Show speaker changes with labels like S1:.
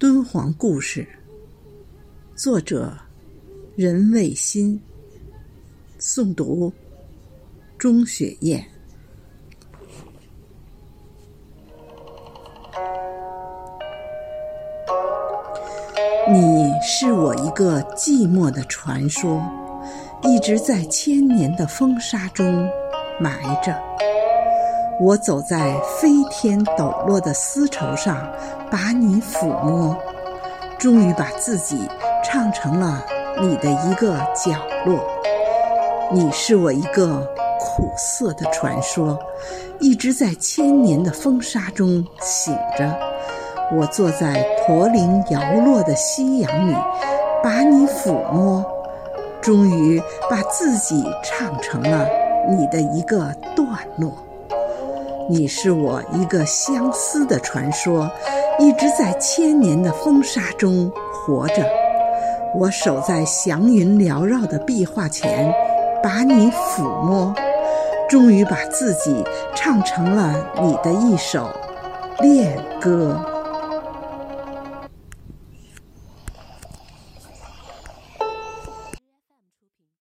S1: 敦煌故事，作者任卫新，诵读钟雪燕。你是我一个寂寞的传说，一直在千年的风沙中埋着。我走在飞天抖落的丝绸上，把你抚摸，终于把自己唱成了你的一个角落。你是我一个苦涩的传说，一直在千年的风沙中醒着。我坐在驼铃摇落的夕阳里，把你抚摸，终于把自己唱成了你的一个段落。你是我一个相思的传说，一直在千年的风沙中活着。我守在祥云缭绕的壁画前，把你抚摸，终于把自己唱成了你的一首恋歌。